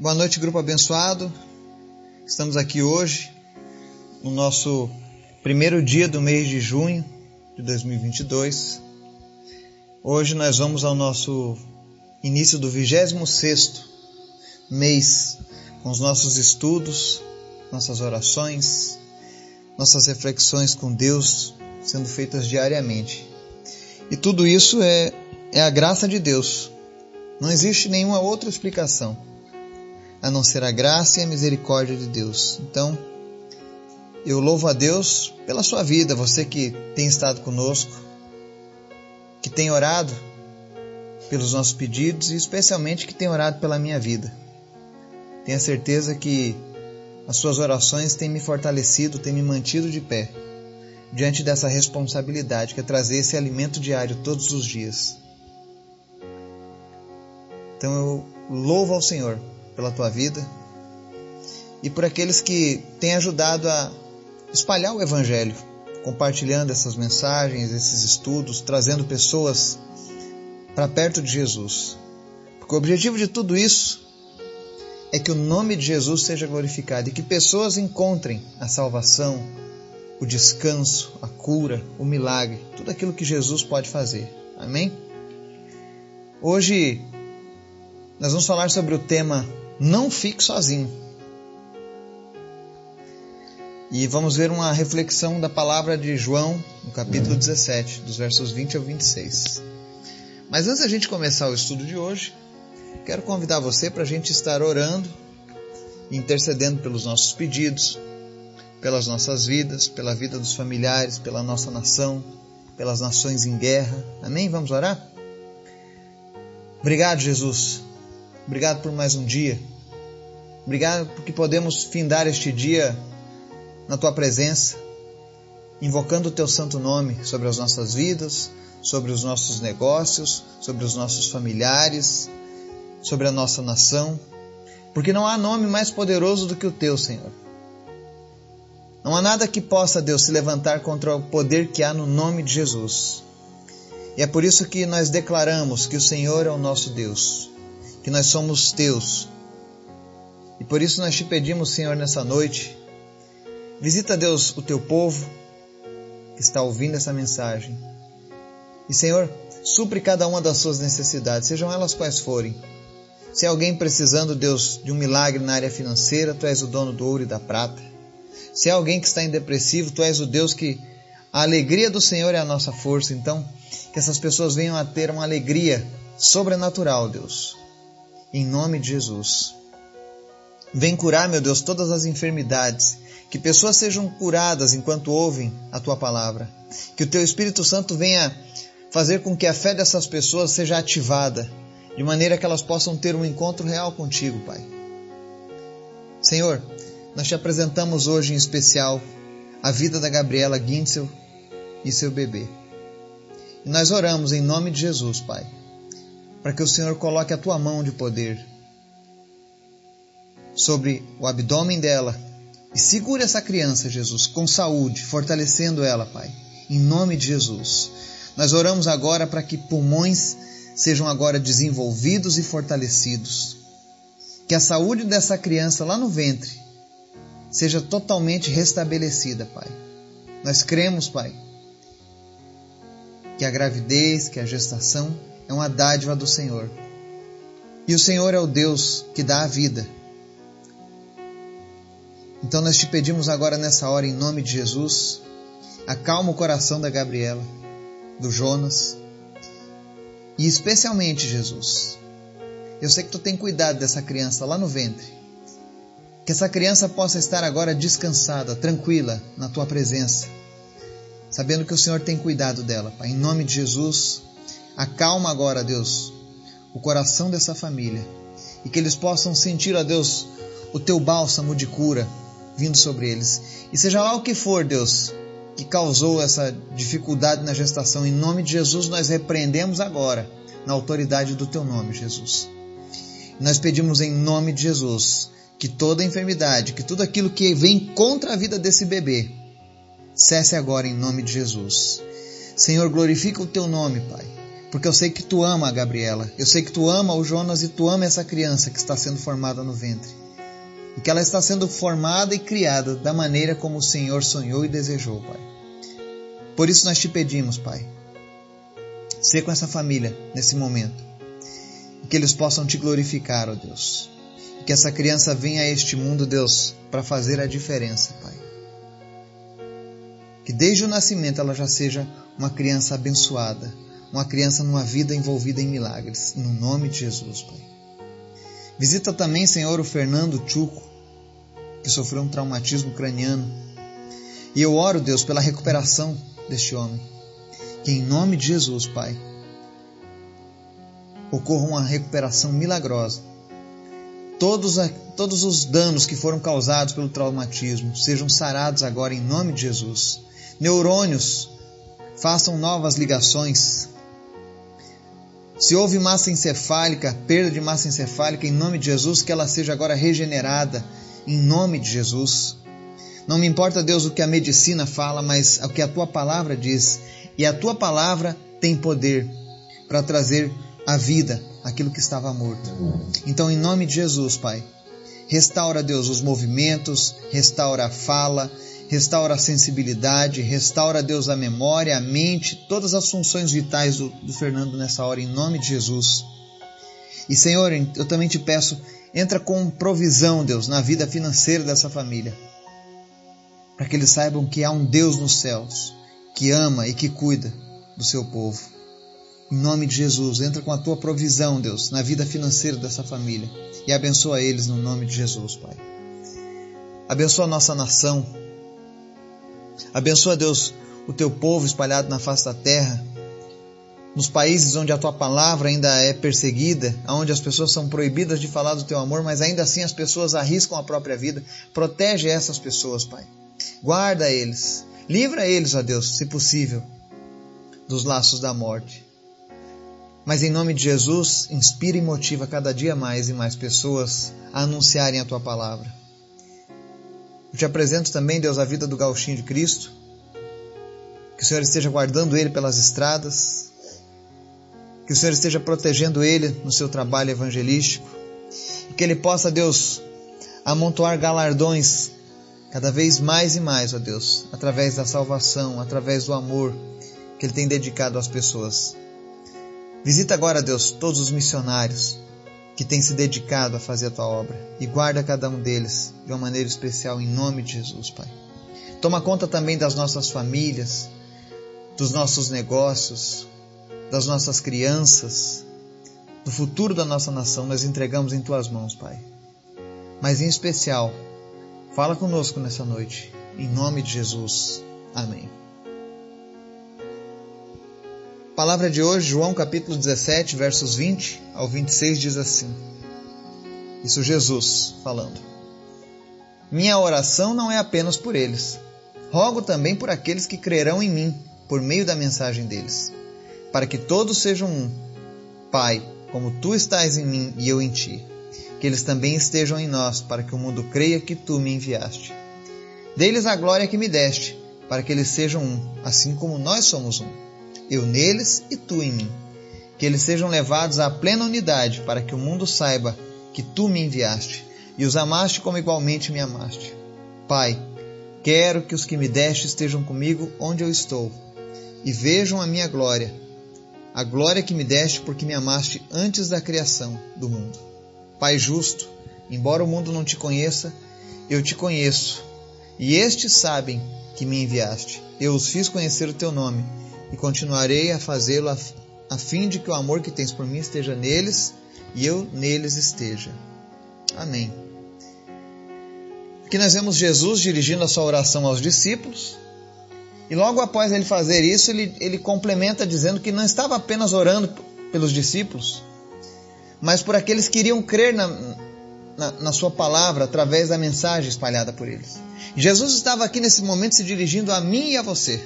Boa noite, grupo abençoado. Estamos aqui hoje, no nosso primeiro dia do mês de junho de 2022. Hoje nós vamos ao nosso início do 26 mês com os nossos estudos, nossas orações, nossas reflexões com Deus sendo feitas diariamente. E tudo isso é, é a graça de Deus. Não existe nenhuma outra explicação a não ser a graça e a misericórdia de Deus. Então, eu louvo a Deus pela sua vida, você que tem estado conosco, que tem orado pelos nossos pedidos e especialmente que tem orado pela minha vida. Tenha certeza que as suas orações têm me fortalecido, têm me mantido de pé diante dessa responsabilidade que é trazer esse alimento diário todos os dias. Então eu louvo ao Senhor pela tua vida e por aqueles que têm ajudado a espalhar o Evangelho, compartilhando essas mensagens, esses estudos, trazendo pessoas para perto de Jesus. Porque o objetivo de tudo isso é que o nome de Jesus seja glorificado e que pessoas encontrem a salvação, o descanso, a cura, o milagre, tudo aquilo que Jesus pode fazer. Amém? Hoje nós vamos falar sobre o tema não fique sozinho. E vamos ver uma reflexão da palavra de João, no capítulo 17, dos versos 20 ao 26. Mas antes da gente começar o estudo de hoje, quero convidar você para a gente estar orando, intercedendo pelos nossos pedidos, pelas nossas vidas, pela vida dos familiares, pela nossa nação, pelas nações em guerra. Amém? Vamos orar? Obrigado, Jesus, Obrigado por mais um dia. Obrigado porque podemos findar este dia na tua presença, invocando o teu santo nome sobre as nossas vidas, sobre os nossos negócios, sobre os nossos familiares, sobre a nossa nação, porque não há nome mais poderoso do que o teu, Senhor. Não há nada que possa, Deus, se levantar contra o poder que há no nome de Jesus. E é por isso que nós declaramos que o Senhor é o nosso Deus que nós somos teus. E por isso nós te pedimos, Senhor, nessa noite, visita, Deus, o teu povo que está ouvindo essa mensagem. E, Senhor, supre cada uma das suas necessidades, sejam elas quais forem. Se alguém precisando, Deus, de um milagre na área financeira, tu és o dono do ouro e da prata. Se alguém que está em depressivo, tu és o Deus que a alegria do Senhor é a nossa força. Então, que essas pessoas venham a ter uma alegria sobrenatural, Deus em nome de Jesus. Vem curar, meu Deus, todas as enfermidades, que pessoas sejam curadas enquanto ouvem a tua palavra, que o teu Espírito Santo venha fazer com que a fé dessas pessoas seja ativada, de maneira que elas possam ter um encontro real contigo, Pai. Senhor, nós te apresentamos hoje em especial a vida da Gabriela Guintzel e seu bebê. E nós oramos em nome de Jesus, Pai para que o Senhor coloque a tua mão de poder sobre o abdômen dela e segure essa criança, Jesus, com saúde, fortalecendo ela, Pai, em nome de Jesus. Nós oramos agora para que pulmões sejam agora desenvolvidos e fortalecidos. Que a saúde dessa criança lá no ventre seja totalmente restabelecida, Pai. Nós cremos, Pai, que a gravidez, que a gestação é uma dádiva do Senhor. E o Senhor é o Deus que dá a vida. Então nós te pedimos agora nessa hora, em nome de Jesus, acalma o coração da Gabriela, do Jonas, e especialmente Jesus. Eu sei que tu tem cuidado dessa criança lá no ventre. Que essa criança possa estar agora descansada, tranquila na tua presença, sabendo que o Senhor tem cuidado dela. Pai. Em nome de Jesus, Acalma agora, Deus, o coração dessa família e que eles possam sentir, ó Deus, o teu bálsamo de cura vindo sobre eles. E seja lá o que for, Deus, que causou essa dificuldade na gestação, em nome de Jesus nós repreendemos agora, na autoridade do teu nome, Jesus. Nós pedimos em nome de Jesus que toda enfermidade, que tudo aquilo que vem contra a vida desse bebê, cesse agora em nome de Jesus. Senhor, glorifica o teu nome, Pai porque eu sei que tu ama a Gabriela, eu sei que tu ama o Jonas e tu ama essa criança que está sendo formada no ventre. E que ela está sendo formada e criada da maneira como o Senhor sonhou e desejou, Pai. Por isso nós te pedimos, Pai, ser com essa família nesse momento. E que eles possam te glorificar, ó Deus. E que essa criança venha a este mundo, Deus, para fazer a diferença, Pai. Que desde o nascimento ela já seja uma criança abençoada, uma criança numa vida envolvida em milagres. No nome de Jesus, Pai. Visita também, Senhor, o Fernando Chuco, que sofreu um traumatismo craniano. E eu oro, Deus, pela recuperação deste homem. Que em nome de Jesus, Pai, ocorra uma recuperação milagrosa. Todos, todos os danos que foram causados pelo traumatismo sejam sarados agora em nome de Jesus. Neurônios façam novas ligações, se houve massa encefálica, perda de massa encefálica, em nome de Jesus, que ela seja agora regenerada, em nome de Jesus. Não me importa, Deus, o que a medicina fala, mas o que a tua palavra diz. E a tua palavra tem poder para trazer a vida aquilo que estava morto. Então, em nome de Jesus, Pai, restaura, Deus, os movimentos, restaura a fala, restaura a sensibilidade, restaura, Deus, a memória, a mente, todas as funções vitais do, do Fernando nessa hora, em nome de Jesus. E, Senhor, eu também te peço, entra com provisão, Deus, na vida financeira dessa família, para que eles saibam que há um Deus nos céus que ama e que cuida do seu povo. Em nome de Jesus, entra com a tua provisão, Deus, na vida financeira dessa família e abençoa eles no nome de Jesus, Pai. Abençoa a nossa nação, Abençoa, Deus, o teu povo espalhado na face da terra, nos países onde a tua palavra ainda é perseguida, onde as pessoas são proibidas de falar do teu amor, mas ainda assim as pessoas arriscam a própria vida. Protege essas pessoas, Pai. Guarda eles. Livra eles, ó Deus, se possível, dos laços da morte. Mas em nome de Jesus, inspira e motiva cada dia mais e mais pessoas a anunciarem a tua palavra. Eu te apresento também, Deus, a vida do gauchinho de Cristo. Que o Senhor esteja guardando ele pelas estradas. Que o Senhor esteja protegendo ele no seu trabalho evangelístico. E que ele possa, Deus, amontoar galardões cada vez mais e mais, ó Deus, através da salvação, através do amor que ele tem dedicado às pessoas. Visita agora, Deus, todos os missionários que tem se dedicado a fazer a tua obra e guarda cada um deles de uma maneira especial em nome de Jesus, Pai. Toma conta também das nossas famílias, dos nossos negócios, das nossas crianças, do futuro da nossa nação, nós entregamos em tuas mãos, Pai. Mas em especial, fala conosco nessa noite, em nome de Jesus. Amém. Palavra de hoje, João capítulo 17, versos 20 ao 26 diz assim: Isso Jesus falando. Minha oração não é apenas por eles. Rogo também por aqueles que crerão em mim por meio da mensagem deles, para que todos sejam um. Pai, como tu estás em mim e eu em ti, que eles também estejam em nós, para que o mundo creia que tu me enviaste. Dê-lhes a glória que me deste, para que eles sejam um, assim como nós somos um eu neles e tu em mim. Que eles sejam levados à plena unidade, para que o mundo saiba que tu me enviaste e os amaste como igualmente me amaste. Pai, quero que os que me deste estejam comigo onde eu estou e vejam a minha glória, a glória que me deste porque me amaste antes da criação do mundo. Pai justo, embora o mundo não te conheça, eu te conheço, e estes sabem que me enviaste. Eu os fiz conhecer o teu nome e continuarei a fazê-lo a fim de que o amor que tens por mim esteja neles e eu neles esteja. Amém. Aqui nós vemos Jesus dirigindo a sua oração aos discípulos. E logo após ele fazer isso, ele, ele complementa dizendo que não estava apenas orando pelos discípulos, mas por aqueles que iriam crer na, na, na sua palavra através da mensagem espalhada por eles. Jesus estava aqui nesse momento se dirigindo a mim e a você.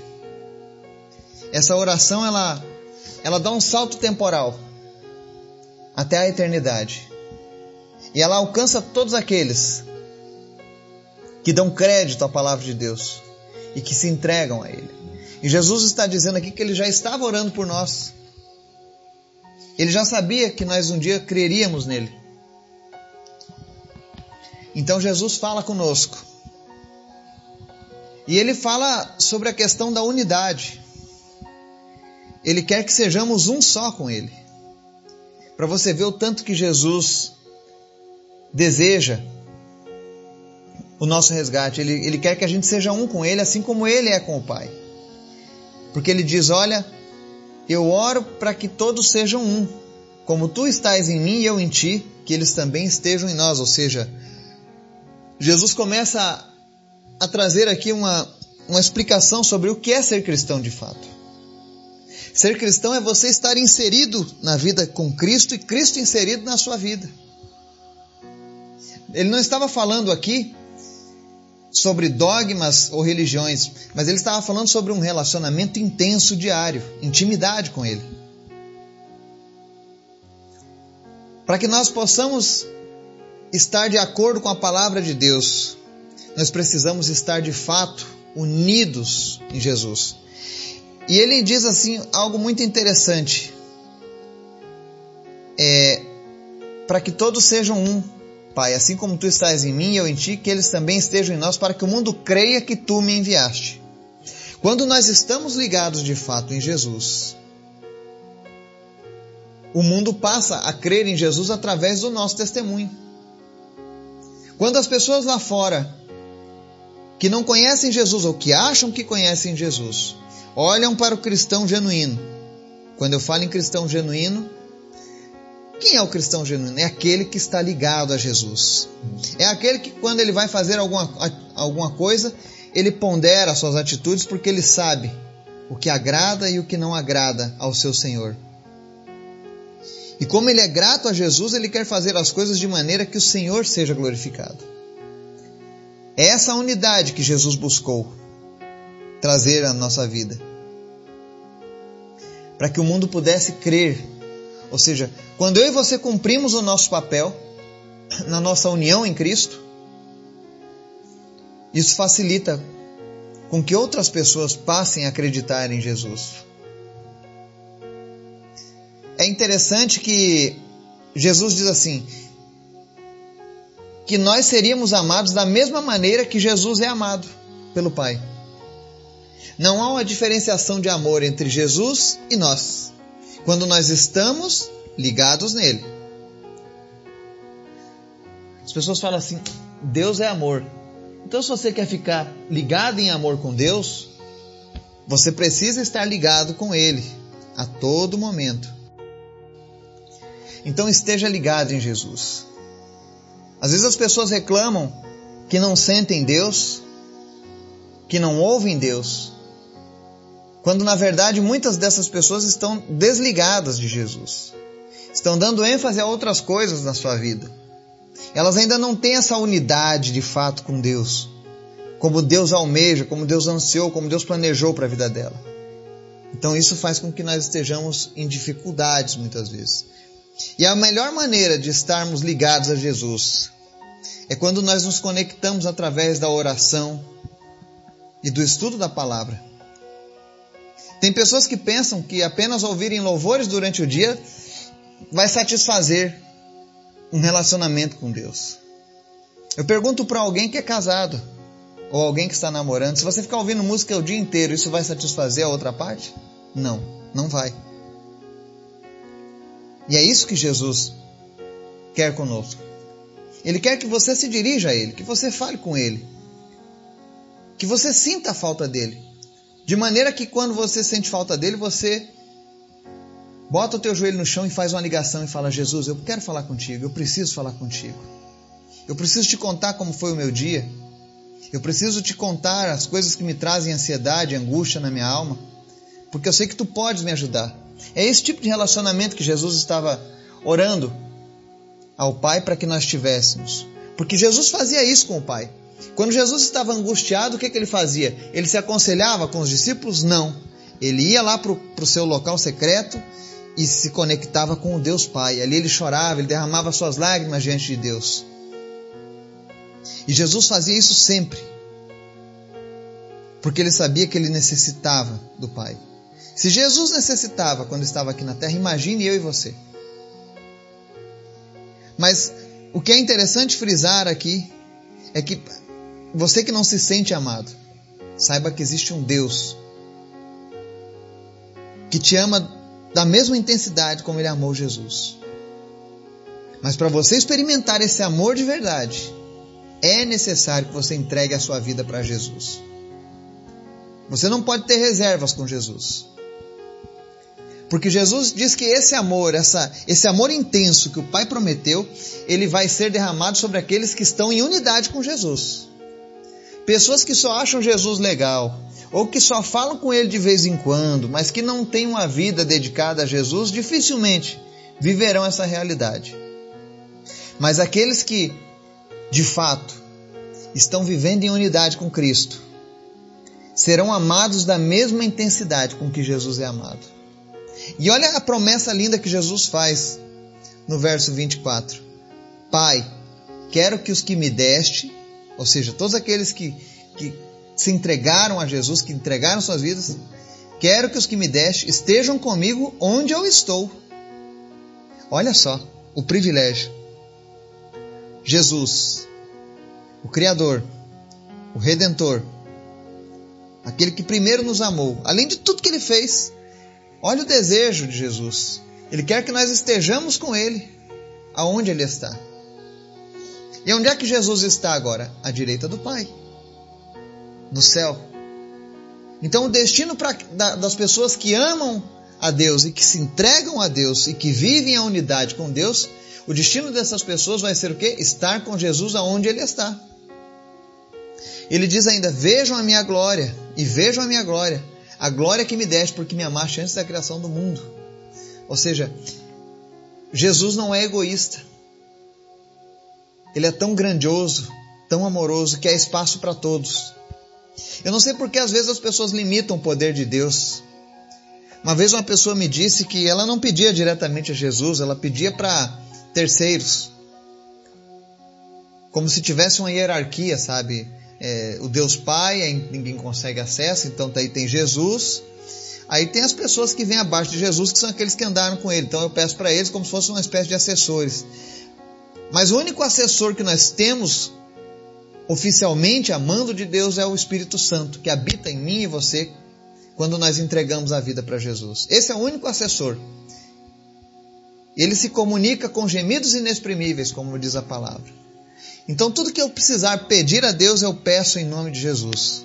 Essa oração ela ela dá um salto temporal até a eternidade. E ela alcança todos aqueles que dão crédito à palavra de Deus e que se entregam a ele. E Jesus está dizendo aqui que ele já estava orando por nós. Ele já sabia que nós um dia creríamos nele. Então Jesus fala conosco. E ele fala sobre a questão da unidade. Ele quer que sejamos um só com ele. Para você ver o tanto que Jesus deseja o nosso resgate. Ele, ele quer que a gente seja um com ele, assim como ele é com o Pai. Porque ele diz: Olha, eu oro para que todos sejam um, como tu estás em mim e eu em ti, que eles também estejam em nós. Ou seja, Jesus começa a, a trazer aqui uma, uma explicação sobre o que é ser cristão de fato. Ser cristão é você estar inserido na vida com Cristo e Cristo inserido na sua vida. Ele não estava falando aqui sobre dogmas ou religiões, mas ele estava falando sobre um relacionamento intenso diário, intimidade com Ele. Para que nós possamos estar de acordo com a palavra de Deus, nós precisamos estar de fato unidos em Jesus. E ele diz assim algo muito interessante. É, para que todos sejam um, Pai, assim como tu estás em mim e eu em ti, que eles também estejam em nós, para que o mundo creia que tu me enviaste. Quando nós estamos ligados de fato em Jesus, o mundo passa a crer em Jesus através do nosso testemunho. Quando as pessoas lá fora que não conhecem Jesus ou que acham que conhecem Jesus, olham para o cristão genuíno. Quando eu falo em cristão genuíno, quem é o cristão genuíno? É aquele que está ligado a Jesus. É aquele que, quando ele vai fazer alguma, alguma coisa, ele pondera suas atitudes porque ele sabe o que agrada e o que não agrada ao seu Senhor. E como ele é grato a Jesus, ele quer fazer as coisas de maneira que o Senhor seja glorificado. É essa unidade que Jesus buscou trazer à nossa vida. Para que o mundo pudesse crer. Ou seja, quando eu e você cumprimos o nosso papel na nossa união em Cristo, isso facilita com que outras pessoas passem a acreditar em Jesus. É interessante que Jesus diz assim: que nós seríamos amados da mesma maneira que Jesus é amado pelo Pai. Não há uma diferenciação de amor entre Jesus e nós, quando nós estamos ligados nele. As pessoas falam assim: Deus é amor. Então, se você quer ficar ligado em amor com Deus, você precisa estar ligado com Ele a todo momento. Então, esteja ligado em Jesus. Às vezes as pessoas reclamam que não sentem Deus, que não ouvem Deus, quando na verdade muitas dessas pessoas estão desligadas de Jesus, estão dando ênfase a outras coisas na sua vida. Elas ainda não têm essa unidade de fato com Deus, como Deus almeja, como Deus ansiou, como Deus planejou para a vida dela. Então isso faz com que nós estejamos em dificuldades muitas vezes. E a melhor maneira de estarmos ligados a Jesus é quando nós nos conectamos através da oração e do estudo da palavra. Tem pessoas que pensam que apenas ouvirem louvores durante o dia vai satisfazer um relacionamento com Deus. Eu pergunto para alguém que é casado ou alguém que está namorando, se você ficar ouvindo música o dia inteiro, isso vai satisfazer a outra parte? Não, não vai. E é isso que Jesus quer conosco. Ele quer que você se dirija a Ele, que você fale com Ele, que você sinta a falta dele. De maneira que quando você sente falta dele, você bota o teu joelho no chão e faz uma ligação e fala: Jesus, eu quero falar contigo, eu preciso falar contigo. Eu preciso te contar como foi o meu dia. Eu preciso te contar as coisas que me trazem ansiedade, angústia na minha alma, porque eu sei que tu podes me ajudar. É esse tipo de relacionamento que Jesus estava orando ao Pai para que nós tivéssemos. Porque Jesus fazia isso com o Pai. Quando Jesus estava angustiado, o que, que ele fazia? Ele se aconselhava com os discípulos? Não. Ele ia lá para o seu local secreto e se conectava com o Deus Pai. Ali ele chorava, ele derramava suas lágrimas diante de Deus. E Jesus fazia isso sempre, porque ele sabia que ele necessitava do Pai. Se Jesus necessitava quando estava aqui na terra, imagine eu e você. Mas o que é interessante frisar aqui é que você que não se sente amado, saiba que existe um Deus que te ama da mesma intensidade como ele amou Jesus. Mas para você experimentar esse amor de verdade, é necessário que você entregue a sua vida para Jesus. Você não pode ter reservas com Jesus. Porque Jesus diz que esse amor, essa, esse amor intenso que o Pai prometeu, ele vai ser derramado sobre aqueles que estão em unidade com Jesus. Pessoas que só acham Jesus legal, ou que só falam com ele de vez em quando, mas que não têm uma vida dedicada a Jesus, dificilmente viverão essa realidade. Mas aqueles que, de fato, estão vivendo em unidade com Cristo, serão amados da mesma intensidade com que Jesus é amado. E olha a promessa linda que Jesus faz no verso 24: Pai, quero que os que me deste, ou seja, todos aqueles que, que se entregaram a Jesus, que entregaram suas vidas, quero que os que me deste estejam comigo onde eu estou. Olha só o privilégio. Jesus, o Criador, o Redentor, aquele que primeiro nos amou, além de tudo que ele fez, Olha o desejo de Jesus. Ele quer que nós estejamos com Ele, aonde Ele está. E onde é que Jesus está agora? À direita do Pai, no céu. Então, o destino pra, da, das pessoas que amam a Deus e que se entregam a Deus e que vivem a unidade com Deus, o destino dessas pessoas vai ser o quê? Estar com Jesus aonde Ele está. Ele diz ainda: Vejam a minha glória e vejam a minha glória a glória que me deste porque me amaste antes da criação do mundo. Ou seja, Jesus não é egoísta. Ele é tão grandioso, tão amoroso, que há espaço para todos. Eu não sei porque às vezes as pessoas limitam o poder de Deus. Uma vez uma pessoa me disse que ela não pedia diretamente a Jesus, ela pedia para terceiros. Como se tivesse uma hierarquia, sabe? É, o Deus Pai, aí ninguém consegue acesso, então daí tem Jesus. Aí tem as pessoas que vêm abaixo de Jesus, que são aqueles que andaram com ele. Então eu peço para eles como se fosse uma espécie de assessores. Mas o único assessor que nós temos oficialmente, amando de Deus, é o Espírito Santo, que habita em mim e você quando nós entregamos a vida para Jesus. Esse é o único assessor. Ele se comunica com gemidos inexprimíveis, como diz a palavra. Então, tudo que eu precisar pedir a Deus, eu peço em nome de Jesus.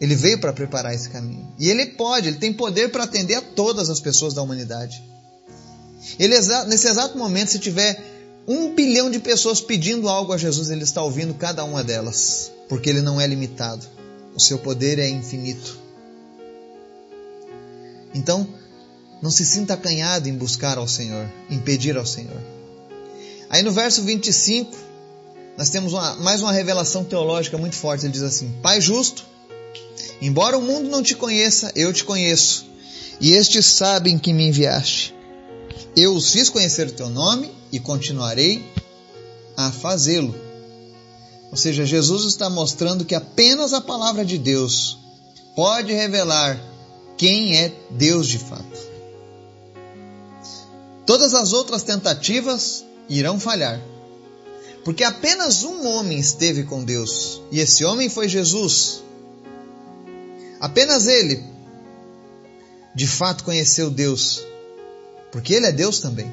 Ele veio para preparar esse caminho. E ele pode, ele tem poder para atender a todas as pessoas da humanidade. Ele, nesse exato momento, se tiver um bilhão de pessoas pedindo algo a Jesus, ele está ouvindo cada uma delas, porque ele não é limitado. O seu poder é infinito. Então, não se sinta acanhado em buscar ao Senhor, em pedir ao Senhor. Aí no verso 25, nós temos uma, mais uma revelação teológica muito forte. Ele diz assim: Pai justo, embora o mundo não te conheça, eu te conheço, e estes sabem que me enviaste. Eu os fiz conhecer o teu nome e continuarei a fazê-lo. Ou seja, Jesus está mostrando que apenas a palavra de Deus pode revelar quem é Deus de fato. Todas as outras tentativas irão falhar. Porque apenas um homem esteve com Deus, e esse homem foi Jesus. Apenas ele, de fato, conheceu Deus, porque ele é Deus também.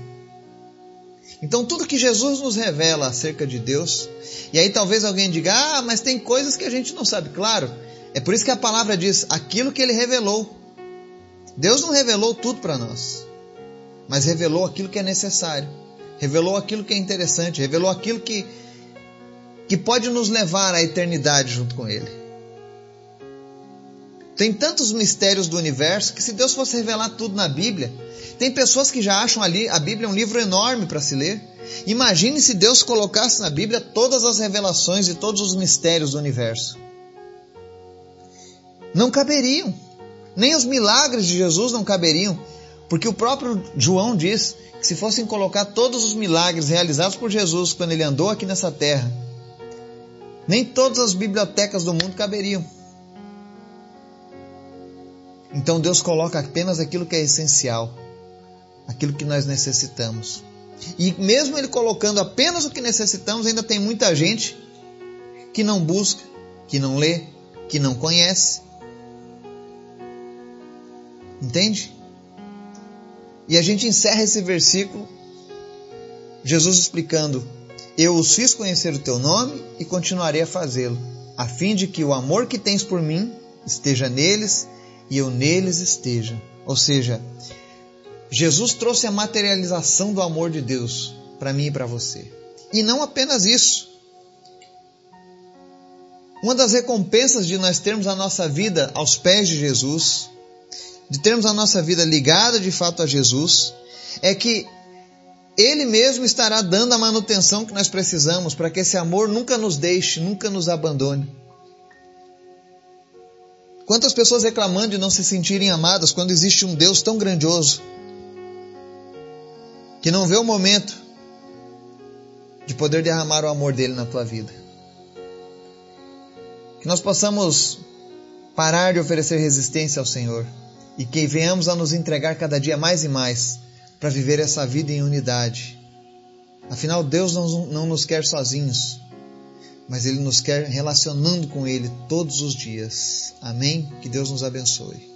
Então, tudo que Jesus nos revela acerca de Deus, e aí talvez alguém diga, ah, mas tem coisas que a gente não sabe. Claro, é por isso que a palavra diz aquilo que ele revelou. Deus não revelou tudo para nós, mas revelou aquilo que é necessário revelou aquilo que é interessante, revelou aquilo que, que pode nos levar à eternidade junto com Ele. Tem tantos mistérios do universo que se Deus fosse revelar tudo na Bíblia, tem pessoas que já acham ali a Bíblia um livro enorme para se ler. Imagine se Deus colocasse na Bíblia todas as revelações e todos os mistérios do universo. Não caberiam. Nem os milagres de Jesus não caberiam, porque o próprio João diz que se fossem colocar todos os milagres realizados por Jesus quando ele andou aqui nessa terra, nem todas as bibliotecas do mundo caberiam. Então Deus coloca apenas aquilo que é essencial, aquilo que nós necessitamos. E mesmo Ele colocando apenas o que necessitamos, ainda tem muita gente que não busca, que não lê, que não conhece. Entende? E a gente encerra esse versículo, Jesus explicando: Eu os fiz conhecer o teu nome e continuarei a fazê-lo, a fim de que o amor que tens por mim esteja neles e eu neles esteja. Ou seja, Jesus trouxe a materialização do amor de Deus para mim e para você. E não apenas isso. Uma das recompensas de nós termos a nossa vida aos pés de Jesus, de termos a nossa vida ligada de fato a Jesus, é que Ele mesmo estará dando a manutenção que nós precisamos para que esse amor nunca nos deixe, nunca nos abandone. Quantas pessoas reclamando de não se sentirem amadas quando existe um Deus tão grandioso que não vê o momento de poder derramar o amor dele na tua vida. Que nós possamos parar de oferecer resistência ao Senhor e que venhamos a nos entregar cada dia mais e mais para viver essa vida em unidade. Afinal, Deus não, não nos quer sozinhos, mas Ele nos quer relacionando com Ele todos os dias. Amém? Que Deus nos abençoe.